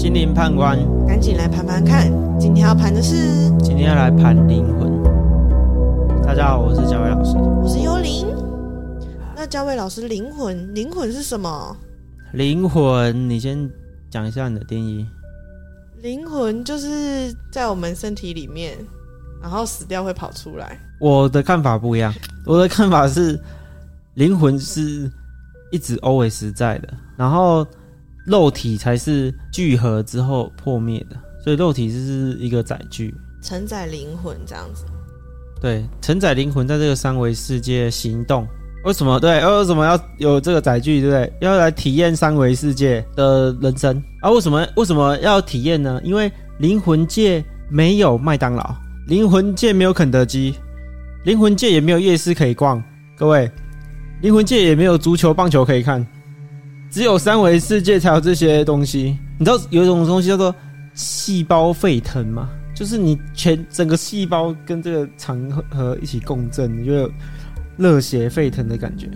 心灵判官，赶紧来盘盘看，今天要盘的是，今天要来盘灵魂。大家好，我是嘉伟老师。我是幽灵。那嘉伟老师，灵魂，灵魂是什么？灵魂，你先讲一下你的定义。灵魂就是在我们身体里面，然后死掉会跑出来。我的看法不一样，我的看法是，灵魂是一直 always 在的，然后肉体才是聚合之后破灭的，所以肉体就是一个载具，承载灵魂这样子。对，承载灵魂在这个三维世界行动。为什么？对，为什么要有这个载具？对不对？要来体验三维世界的人生啊？为什么？为什么要体验呢？因为灵魂界没有麦当劳，灵魂界没有肯德基，灵魂界也没有夜市可以逛。各位，灵魂界也没有足球、棒球可以看，只有三维世界才有这些东西。你知道有一种东西叫做细胞沸腾吗？就是你全整个细胞跟这个长河一起共振，你就有热血沸腾的感觉。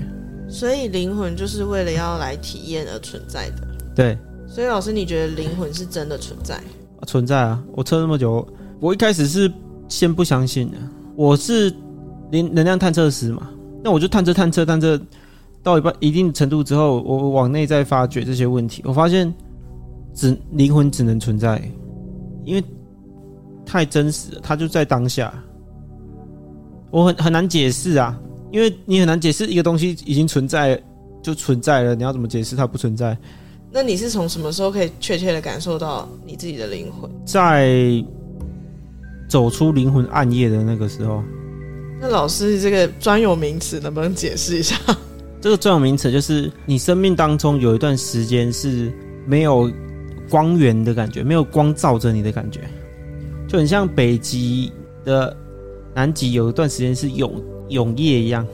所以灵魂就是为了要来体验而存在的。对，所以老师，你觉得灵魂是真的存在？存在啊！我测那么久，我一开始是先不相信的。我是能能量探测师嘛，那我就探测探测探测到一半一定程度之后，我往内在发掘这些问题，我发现只灵魂只能存在，因为。太真实了，它就在当下，我很很难解释啊，因为你很难解释一个东西已经存在就存在了，你要怎么解释它不存在？那你是从什么时候可以确切的感受到你自己的灵魂？在走出灵魂暗夜的那个时候。那老师这个专有名词能不能解释一下？这个专有名词就是你生命当中有一段时间是没有光源的感觉，没有光照着你的感觉。就很像北极的南极有一段时间是永永夜一样，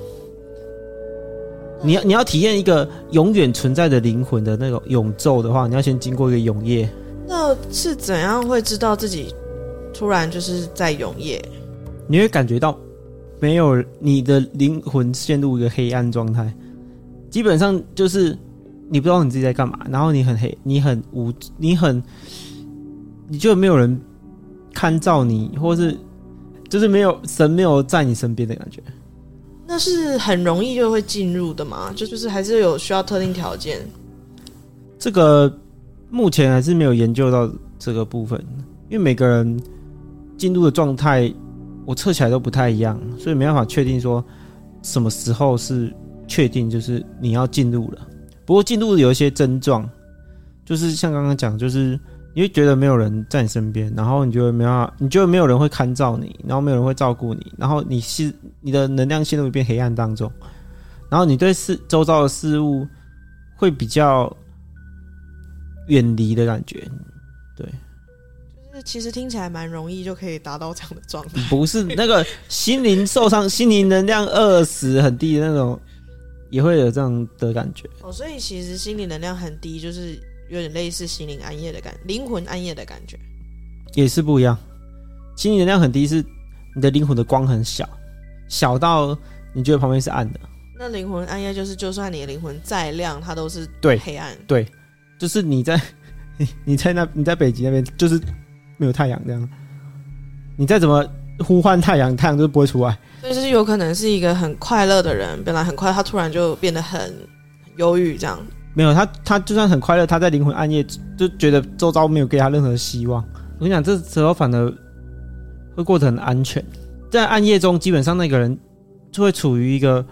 你要你要体验一个永远存在的灵魂的那种永昼的话，你要先经过一个永夜。那是怎样会知道自己突然就是在永夜？你会感觉到没有你的灵魂陷入一个黑暗状态，基本上就是你不知道你自己在干嘛，然后你很黑，你很无，你很，你就没有人。看照你，或是就是没有神没有在你身边的感觉，那是很容易就会进入的嘛？就就是还是有需要特定条件。这个目前还是没有研究到这个部分，因为每个人进入的状态，我测起来都不太一样，所以没办法确定说什么时候是确定就是你要进入了。不过进入有一些症状，就是像刚刚讲，就是。你会觉得没有人在你身边，然后你就会没办法，你就没有人会看照你，然后没有人会照顾你，然后你是你的能量陷入一片黑暗当中，然后你对事周遭的事物会比较远离的感觉，对，就是其实听起来蛮容易就可以达到这样的状态，不是那个心灵受伤、心灵能量饿死很低的那种，也会有这样的感觉。哦，所以其实心理能量很低，就是。有点类似心灵暗夜的感，灵魂暗夜的感觉，也是不一样。心理能量很低，是你的灵魂的光很小，小到你觉得旁边是暗的。那灵魂暗夜就是，就算你的灵魂再亮，它都是对黑暗。对，就是你在 你在那你在北极那边，就是没有太阳这样。你再怎么呼唤太阳，太阳就是不会出来。所以就是有可能是一个很快乐的人，本来很快，他突然就变得很忧郁这样。没有他，他就算很快乐，他在灵魂暗夜就觉得周遭没有给他任何希望。我跟你讲，这时候反而会过得很安全。在暗夜中，基本上那个人就会处于一个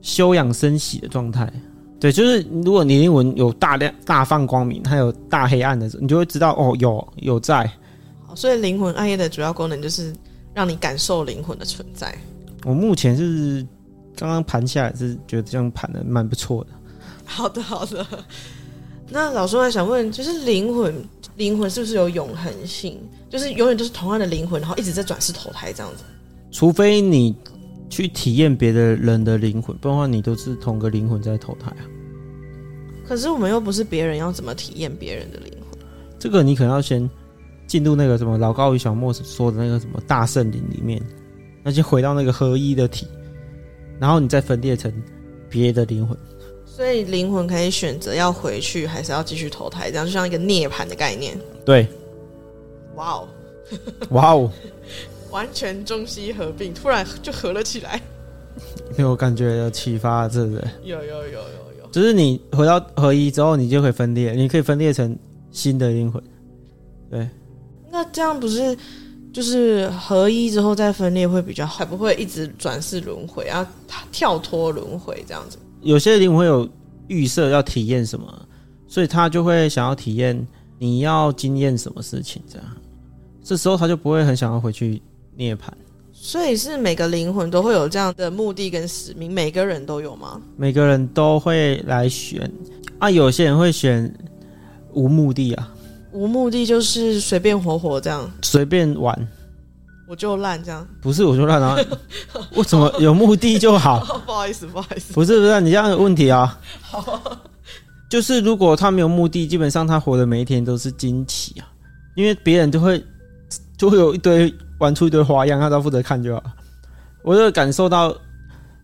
休养生息的状态。对，就是如果你灵魂有大量大放光明，还有大黑暗的时候，你就会知道哦，有有在。所以灵魂暗夜的主要功能就是让你感受灵魂的存在。我目前是刚刚盘下来，是觉得这样盘的蛮不错的。好的，好的。那老师还想问，就是灵魂，灵魂是不是有永恒性？就是永远都是同样的灵魂，然后一直在转世投胎这样子？除非你去体验别的人的灵魂，不然的话，你都是同个灵魂在投胎啊。可是我们又不是别人，要怎么体验别人的灵魂？这个你可能要先进入那个什么老高与小莫说的那个什么大圣灵里面，那就回到那个合一的体，然后你再分裂成别的灵魂。所以灵魂可以选择要回去，还是要继续投胎，这样就像一个涅槃的概念。对，哇哦，哇哦，完全中西合并，突然就合了起来。有我感觉有启发，是不是？有有有有有，就是你回到合一之后，你就可以分裂，你可以分裂成新的灵魂。对，那这样不是就是合一之后再分裂会比较好，才不会一直转世轮回，然后跳脱轮回这样子。有些灵魂有预设要体验什么，所以他就会想要体验你要经验什么事情，这样，这时候他就不会很想要回去涅槃。所以是每个灵魂都会有这样的目的跟使命，每个人都有吗？每个人都会来选啊，有些人会选无目的啊，无目的就是随便活活这样，随便玩，我就烂这样。不是我就烂啊，为什么有目的就好？不好意思，不好意思，不是不是，你这样有问题啊。就是如果他没有目的，基本上他活的每一天都是惊奇啊，因为别人就会就会有一堆。玩出一堆花样，他都负责看就好。我就感受到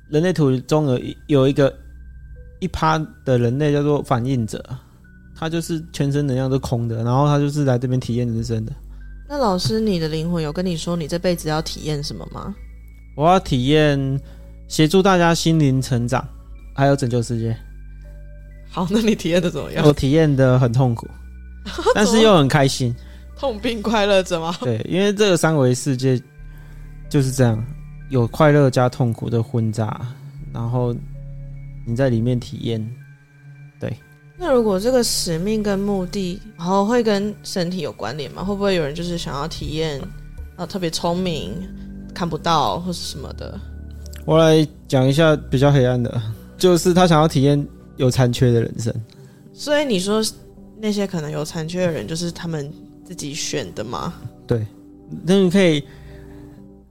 人类图中有有一个一趴的人类叫做反应者，他就是全身能量都空的，然后他就是来这边体验人生的。那老师，你的灵魂有跟你说你这辈子要体验什么吗？我要体验协助大家心灵成长，还有拯救世界。好，那你体验的怎么样？我体验的很痛苦，但是又很开心。痛并快乐着吗？对，因为这个三维世界就是这样，有快乐加痛苦的混杂，然后你在里面体验。对，那如果这个使命跟目的，然后会跟身体有关联吗？会不会有人就是想要体验啊，特别聪明，看不到或是什么的？我来讲一下比较黑暗的，就是他想要体验有残缺的人生。所以你说那些可能有残缺的人，就是他们。自己选的吗？对，那你可以，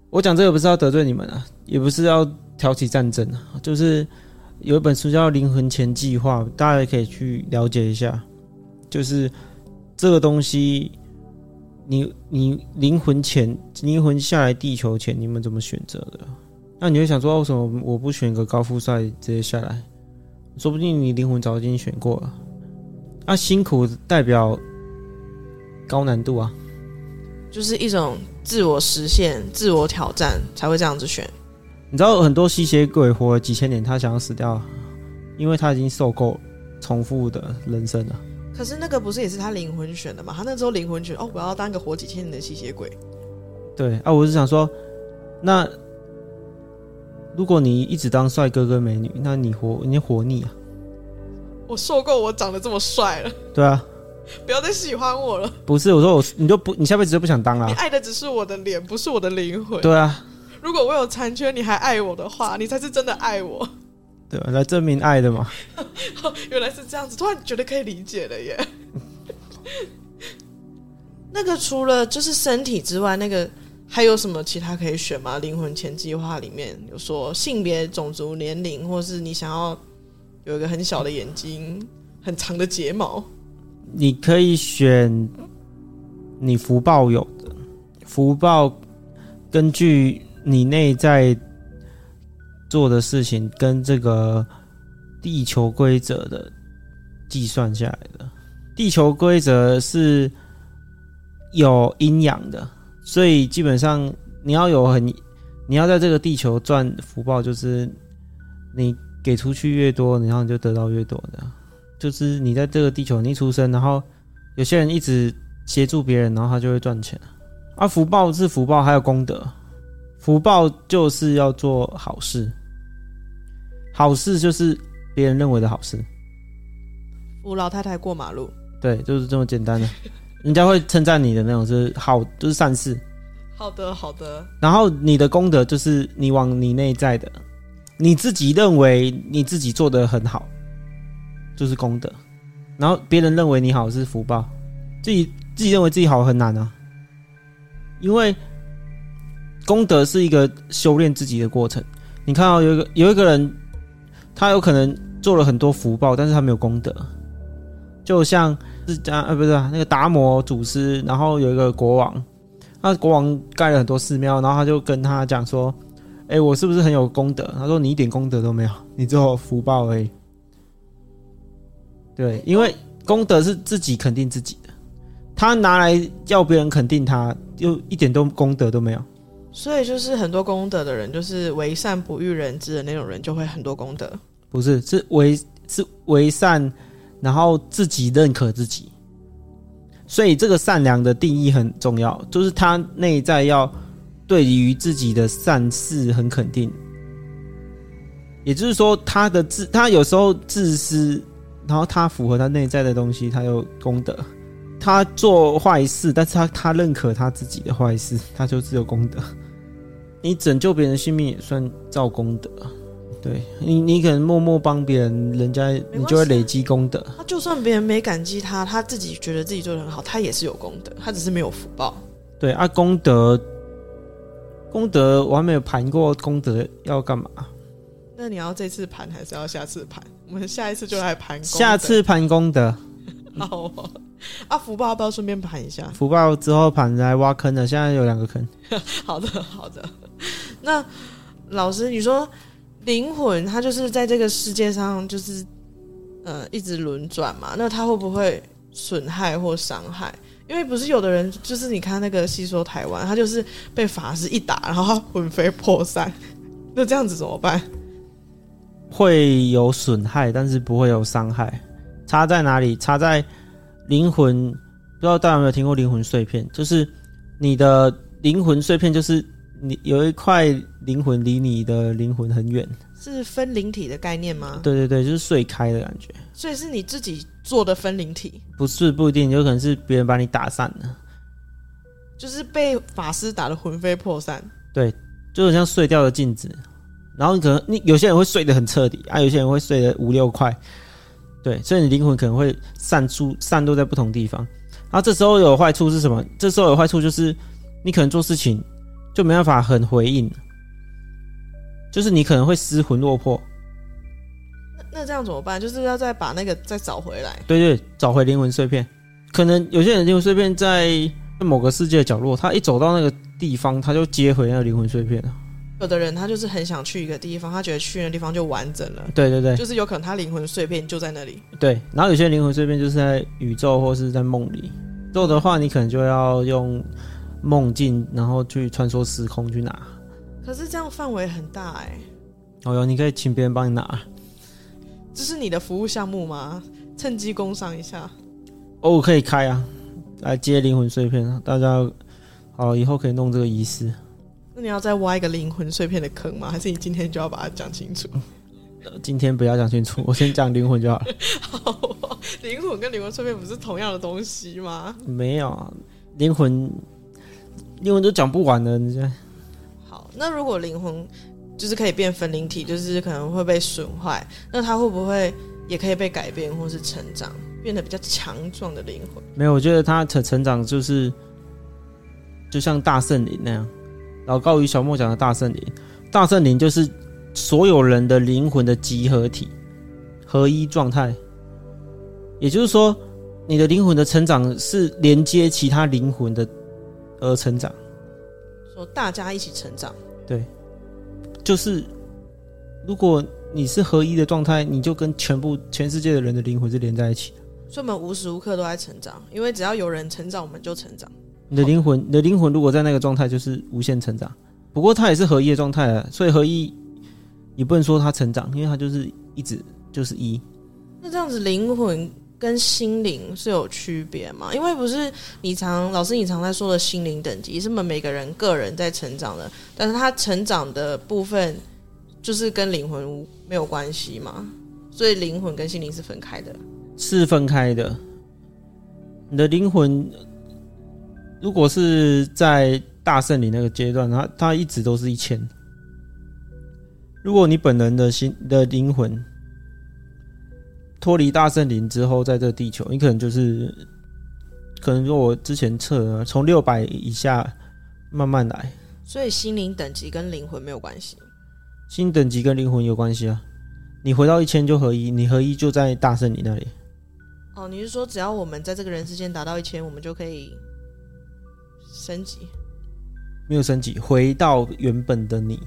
我讲这个不是要得罪你们啊，也不是要挑起战争啊，就是有一本书叫《灵魂前计划》，大家也可以去了解一下。就是这个东西，你你灵魂前灵魂下来地球前，你们怎么选择的？那你会想说，为什么我不选个高富帅直接下来？说不定你灵魂早已经选过了。那辛苦代表。高难度啊，就是一种自我实现、自我挑战才会这样子选。你知道很多吸血鬼活了几千年，他想要死掉，因为他已经受够重复的人生了。可是那个不是也是他灵魂选的吗？他那时候灵魂选哦，我要当个活几千年的吸血鬼。对啊，我是想说，那如果你一直当帅哥跟美女，那你活你活腻啊？我受够我长得这么帅了。对啊。不要再喜欢我了。不是，我说我，你就不，你下辈子就不想当了。你爱的只是我的脸，不是我的灵魂。对啊。如果我有残缺，你还爱我的话，你才是真的爱我。对，来证明爱的嘛。原来是这样子，突然觉得可以理解了耶。那个除了就是身体之外，那个还有什么其他可以选吗？灵魂前计划里面有说性别、种族、年龄，或是你想要有一个很小的眼睛、很长的睫毛。你可以选你福报有的福报，根据你内在做的事情跟这个地球规则的计算下来的。地球规则是有阴阳的，所以基本上你要有很，你要在这个地球赚福报，就是你给出去越多，然后你就得到越多的。就是你在这个地球你一出生，然后有些人一直协助别人，然后他就会赚钱。啊，福报是福报，还有功德。福报就是要做好事，好事就是别人认为的好事。扶老太太过马路，对，就是这么简单的，人家会称赞你的那种，是好，就是善事。好的，好的。然后你的功德就是你往你内在的，你自己认为你自己做的很好。就是功德，然后别人认为你好是福报，自己自己认为自己好很难啊。因为功德是一个修炼自己的过程。你看到有一个有一个人，他有可能做了很多福报，但是他没有功德。就像是家呃不是那个达摩祖师，然后有一个国王，那国王盖了很多寺庙，然后他就跟他讲说：“哎，我是不是很有功德？”他说：“你一点功德都没有，你只有福报而已。”对，因为功德是自己肯定自己的，他拿来要别人肯定他，就一点都功德都没有。所以就是很多功德的人，就是为善不欲人知的那种人，就会很多功德。不是，是为是为善，然后自己认可自己。所以这个善良的定义很重要，就是他内在要对于自己的善事很肯定。也就是说，他的自他有时候自私，然后他符合他内在的东西，他有功德。他做坏事，但是他他认可他自己的坏事，他就只有功德。你拯救别人性命也算造功德。对你，你可能默默帮别人，人家你就会累积功德。他就算别人没感激他，他自己觉得自己做的很好，他也是有功德，他只是没有福报。对啊，功德，功德我还没有盘过，功德要干嘛？那你要这次盘还是要下次盘？我们下一次就来盘。下次盘功德。好啊，福报要不要顺便盘一下？福报之后盘来挖坑的，现在有两个坑。好的，好的。那老师，你说灵魂它就是在这个世界上，就是呃一直轮转嘛？那它会不会损害或伤害？因为不是有的人，就是你看那个戏说台湾，他就是被法师一打，然后他魂飞魄散。那这样子怎么办？会有损害，但是不会有伤害。差在哪里？差在灵魂。不知道大家有没有听过灵魂碎片？就是你的灵魂碎片，就是你有一块灵魂离你的灵魂很远，是分灵体的概念吗？对对对，就是碎开的感觉。所以是你自己做的分灵体？不是，不一定，有可能是别人把你打散了，就是被法师打的魂飞魄散。对，就好像碎掉的镜子。然后你可能你有些人会碎的很彻底啊，有些人会碎的五六块。对，所以你灵魂可能会散出、散落在不同地方。然后这时候有坏处是什么？这时候有坏处就是你可能做事情就没办法很回应，就是你可能会失魂落魄。那那这样怎么办？就是要再把那个再找回来。对对，找回灵魂碎片。可能有些人灵魂碎片在某个世界的角落，他一走到那个地方，他就接回那个灵魂碎片了。有的人他就是很想去一个地方，他觉得去那地方就完整了。对对对，就是有可能他灵魂碎片就在那里。对，然后有些灵魂碎片就是在宇宙或是在梦里。做的话，你可能就要用梦境，然后去穿梭时空去拿。可是这样范围很大哎。哦哟，你可以请别人帮你拿。这是你的服务项目吗？趁机工商一下。哦，可以开啊，来接灵魂碎片，大家好，以后可以弄这个仪式。那你要再挖一个灵魂碎片的坑吗？还是你今天就要把它讲清楚？今天不要讲清楚，我先讲灵魂就好了。好，灵魂跟灵魂碎片不是同样的东西吗？没有啊，灵魂灵魂都讲不完了。你好，那如果灵魂就是可以变分灵体，就是可能会被损坏，那它会不会也可以被改变或是成长，变得比较强壮的灵魂？没有，我觉得它成成长就是就像大圣灵那样。老高与小莫讲的大圣灵，大圣灵就是所有人的灵魂的集合体，合一状态。也就是说，你的灵魂的成长是连接其他灵魂的而成长。说大家一起成长，对，就是如果你是合一的状态，你就跟全部全世界的人的灵魂是连在一起的。所以我们无时无刻都在成长，因为只要有人成长，我们就成长。你的灵魂，你的灵魂如果在那个状态，就是无限成长。不过它也是合一的状态啊，所以合一你不能说它成长，因为它就是一直就是一。那这样子，灵魂跟心灵是有区别吗？因为不是你常老师你常在说的心灵等级，是们每个人个人在成长的，但是他成长的部分就是跟灵魂没有关系嘛，所以灵魂跟心灵是分开的，是分开的。你的灵魂。如果是在大圣灵那个阶段，他他一直都是一千。如果你本人的心的灵魂脱离大圣灵之后，在这地球，你可能就是可能说，我之前测从六百以下慢慢来。所以心灵等级跟灵魂没有关系，心等级跟灵魂有关系啊。你回到一千就合一，你合一就在大圣灵那里。哦，你是说只要我们在这个人世间达到一千，我们就可以？升级没有升级，回到原本的你。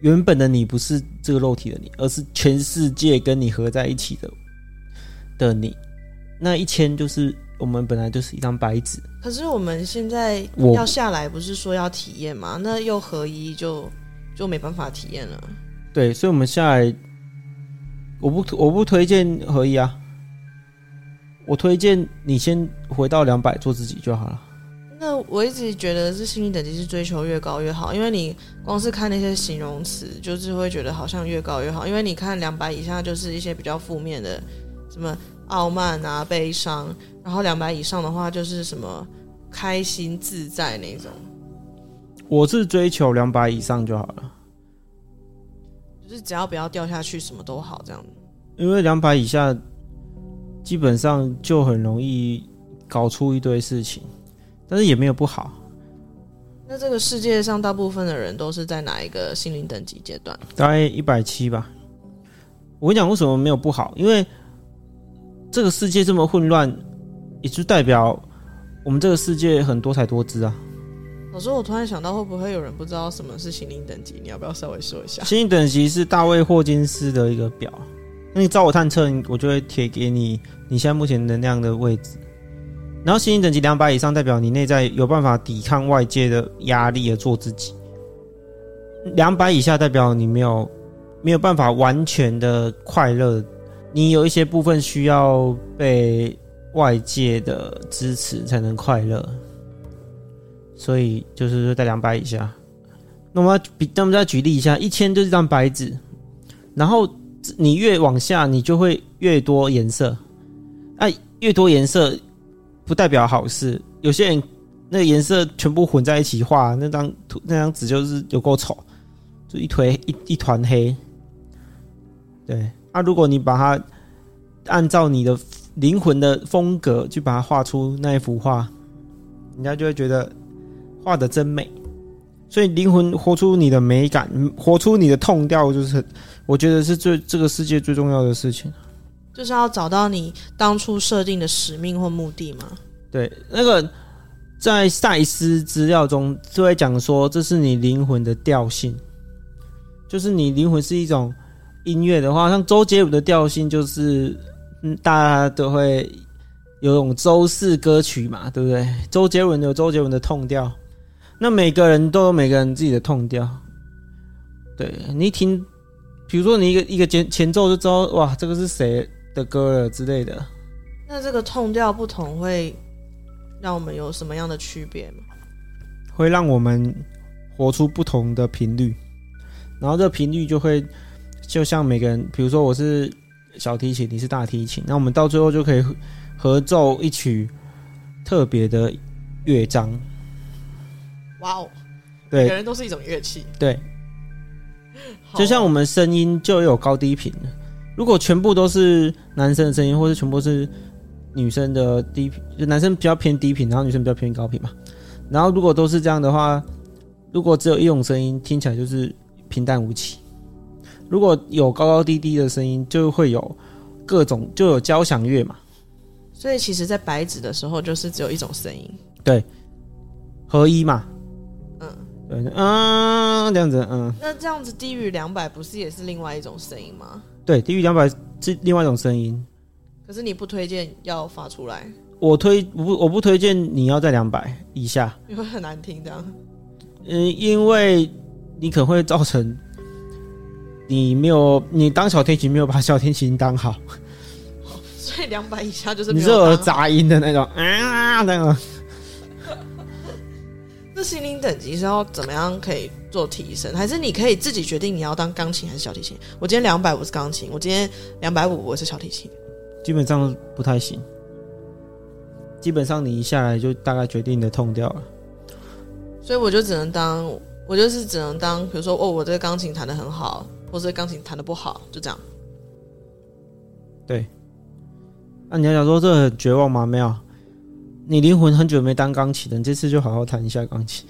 原本的你不是这个肉体的你，而是全世界跟你合在一起的的你，那一千就是我们本来就是一张白纸。可是我们现在要下来，不是说要体验吗？那又合一就就没办法体验了。对，所以我们下来，我不我不推荐合一啊，我推荐你先回到两百做自己就好了。那我一直觉得是心理等级是追求越高越好，因为你光是看那些形容词，就是会觉得好像越高越好。因为你看两百以下就是一些比较负面的，什么傲慢啊、悲伤，然后两百以上的话就是什么开心自在那种，我是追求两百以上就好了，就是只要不要掉下去，什么都好这样。因为两百以下基本上就很容易搞出一堆事情，但是也没有不好。那这个世界上大部分的人都是在哪一个心灵等级阶段？大概一百七吧。我跟你讲，为什么没有不好？因为这个世界这么混乱，也就代表我们这个世界很多彩多姿啊。老师，我突然想到，会不会有人不知道什么是心灵等级？你要不要稍微说一下？心灵等级是大卫霍金斯的一个表，那你找我探测，我就会贴给你你现在目前能量的位置。然后心灵等级两百以上，代表你内在有办法抵抗外界的压力而做自己；两百以下，代表你没有没有办法完全的快乐，你有一些部分需要被外界的支持才能快乐。所以就是说在两百以下。那我们要比，那我们再举例一下，一千就是张白纸，然后你越往下，你就会越多颜色。哎、越多颜色不代表好事。有些人那个颜色全部混在一起画，那张图那张纸就是有够丑，就一堆一一团黑。对，啊，如果你把它按照你的灵魂的风格去把它画出那一幅画，人家就会觉得画的真美。所以灵魂活出你的美感，活出你的痛调，就是我觉得是最这个世界最重要的事情。就是要找到你当初设定的使命或目的嘛。对，那个在赛斯资料中就会讲说，这是你灵魂的调性，就是你灵魂是一种音乐的话，像周杰伦的调性就是，嗯，大家都会有种周氏歌曲嘛，对不对？周杰伦有周杰伦的痛调，那每个人都有每个人自己的痛调。对你听，比如说你一个一个前前奏就知道，哇，这个是谁的歌了之类的。那这个痛调不同会让我们有什么样的区别吗？会让我们活出不同的频率，然后这频率就会就像每个人，比如说我是小提琴，你是大提琴，那我们到最后就可以合合奏一曲特别的乐章。哇哦，每个对人都是一种乐器，对，就像我们声音就有高低频的，如果全部都是男生的声音，或者全部是女生的低频，就男生比较偏低频，然后女生比较偏高频嘛。然后如果都是这样的话，如果只有一种声音，听起来就是平淡无奇；如果有高高低低的声音，就会有各种就有交响乐嘛，所以其实，在白纸的时候，就是只有一种声音。对合一嘛。嗯，对，嗯，这样子，嗯，那这样子低于两百，不是也是另外一种声音吗？对，低于两百是另外一种声音。可是你不推荐要发出来，我推我不我不推荐你要在两百以下。因为很难听。这样，嗯，因为你可能会造成你没有你当小提琴没有把小提琴当好，所以两百以下就是你是有。杂音的那种啊那个。那心灵等级是要怎么样可以做提升？还是你可以自己决定你要当钢琴还是小提琴？我今天两百我是钢琴，我今天两百五我是小提琴。基本上不太行。基本上你一下来就大概决定你的痛掉了。所以我就只能当，我就是只能当，比如说哦，我这个钢琴弹的很好，或者钢琴弹的不好，就这样。对那、你要想说这很绝望吗？没有，你灵魂很久没当钢琴了，你这次就好好弹一下钢琴。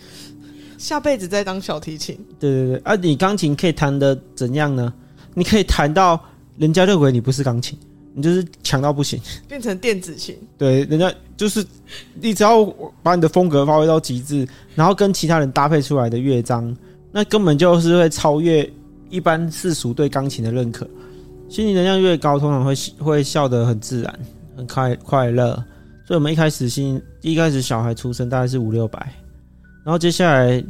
下辈子再当小提琴，对对对，啊，你钢琴可以弹的怎样呢？你可以弹到人家认为你不是钢琴，你就是强到不行。变成电子琴。对，人家就是你只要把你的风格发挥到极致，然后跟其他人搭配出来的乐章，那根本就是会超越一般世俗对钢琴的认可。心理能量越高，通常会会笑得很自然，很快快乐。所以，我们一开始新一开始小孩出生大概是五六百，然后接下来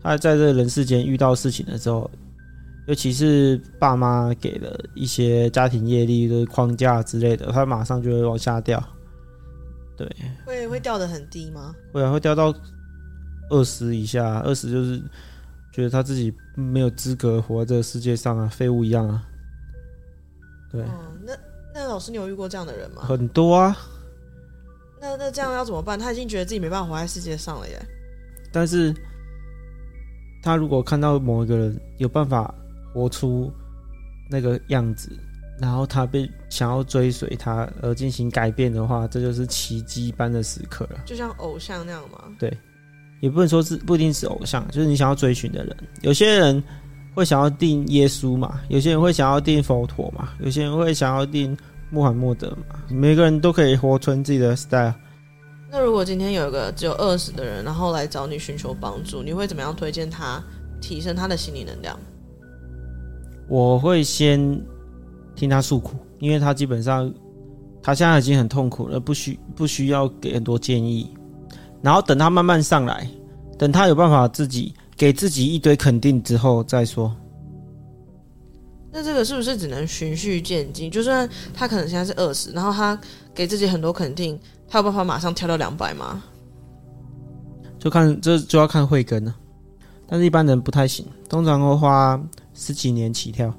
他在这人世间遇到事情的时候，尤其是爸妈给了一些家庭业力的框架之类的，他马上就会往下掉。对，会会掉的很低吗？会啊，会掉到二十以下，二十就是觉得他自己没有资格活在这个世界上啊，废物一样啊。对，那那老师，你有遇过这样的人吗？很多啊。那那这样要怎么办？他已经觉得自己没办法活在世界上了耶。但是，他如果看到某一个人有办法活出那个样子，然后他被想要追随他而进行改变的话，这就是奇迹般的时刻了。就像偶像那样吗？对，也不能说是不一定是偶像，就是你想要追寻的人。有些人。会想要定耶稣嘛？有些人会想要定佛陀嘛？有些人会想要定穆罕默德嘛？每个人都可以活成自己的 style。那如果今天有一个只有二十的人，然后来找你寻求帮助，你会怎么样推荐他提升他的心理能量？我会先听他诉苦，因为他基本上他现在已经很痛苦了，不需不需要给很多建议，然后等他慢慢上来，等他有办法自己。给自己一堆肯定之后再说。那这个是不是只能循序渐进？就算他可能现在是二十，然后他给自己很多肯定，他有办法马上跳到两百吗？就看这就要看慧根了。但是一般人不太行，通常会花十几年起跳。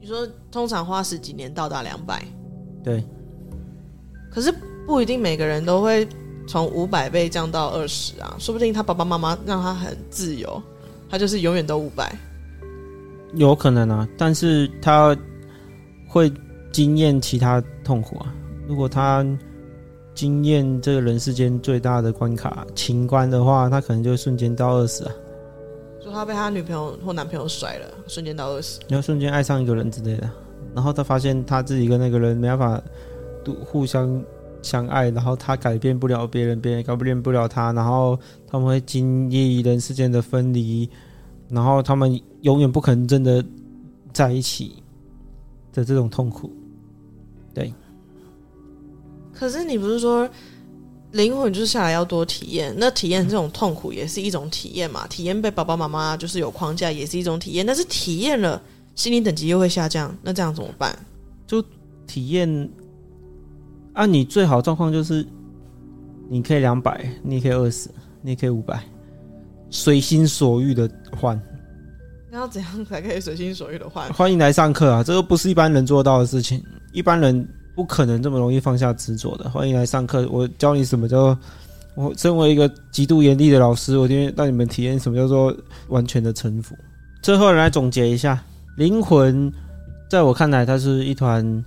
你说通常花十几年到达两百？对。可是不一定每个人都会。从五百倍降到二十啊，说不定他爸爸妈妈让他很自由，他就是永远都五百，有可能啊。但是他会经验其他痛苦啊。如果他经验这个人世间最大的关卡情关的话，他可能就瞬间到二十啊。就他被他女朋友或男朋友甩了，瞬间到二十，然后瞬间爱上一个人之类的，然后他发现他自己跟那个人没办法都互相。相爱，然后他改变不了别人，别人改变不了他，然后他们会经历人世间的分离，然后他们永远不可能真的在一起的这种痛苦。对。可是你不是说灵魂就是下来要多体验？那体验这种痛苦也是一种体验嘛？体验被爸爸妈妈就是有框架也是一种体验，但是体验了心理等级又会下降，那这样怎么办？就体验。啊，你最好状况就是，你可以两百，你可以二十，你可以五百，随心所欲的换。那要怎样才可以随心所欲的换？欢迎来上课啊！这个不是一般人做到的事情，一般人不可能这么容易放下执着的。欢迎来上课，我教你什么叫……我身为一个极度严厉的老师，我今天让你们体验什么叫做完全的臣服。最后来总结一下，灵魂在我看来，它是一团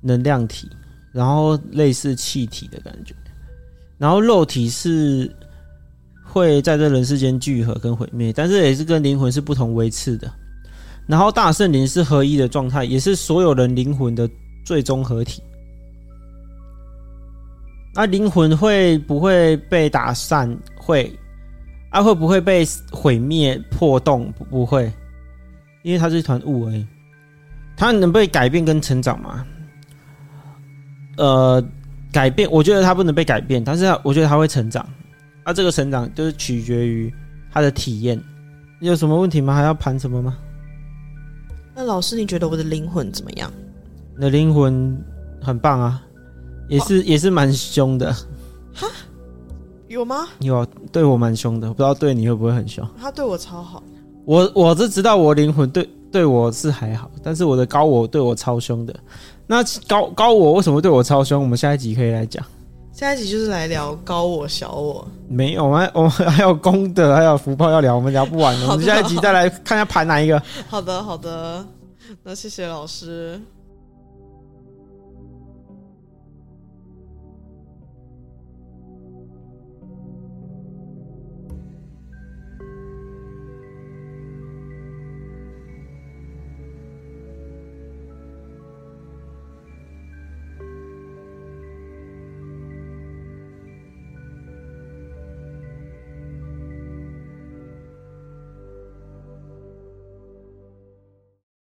能量体。然后类似气体的感觉，然后肉体是会在这人世间聚合跟毁灭，但是也是跟灵魂是不同维次的。然后大圣灵是合一的状态，也是所有人灵魂的最终合体。那灵魂会不会被打散？会。啊，会不会被毁灭破洞？不会，因为它是一团雾而已。它能被改变跟成长吗？呃，改变，我觉得它不能被改变，但是我觉得它会成长。啊，这个成长就是取决于他的体验。你有什么问题吗？还要盘什么吗？那老师，你觉得我的灵魂怎么样？你的灵魂很棒啊，也是也是蛮凶的。哈？有吗？有，对我蛮凶的，不知道对你会不会很凶。他对我超好。我我是知道我灵魂对对我是还好，但是我的高我对我超凶的。那高高我为什么对我超凶？我们下一集可以来讲。下一集就是来聊高我小我。没有，我们我们还有功德，还有福报要聊，我们聊不完的。我们下一集再来看一下盘哪一个。好的，好的，那谢谢老师。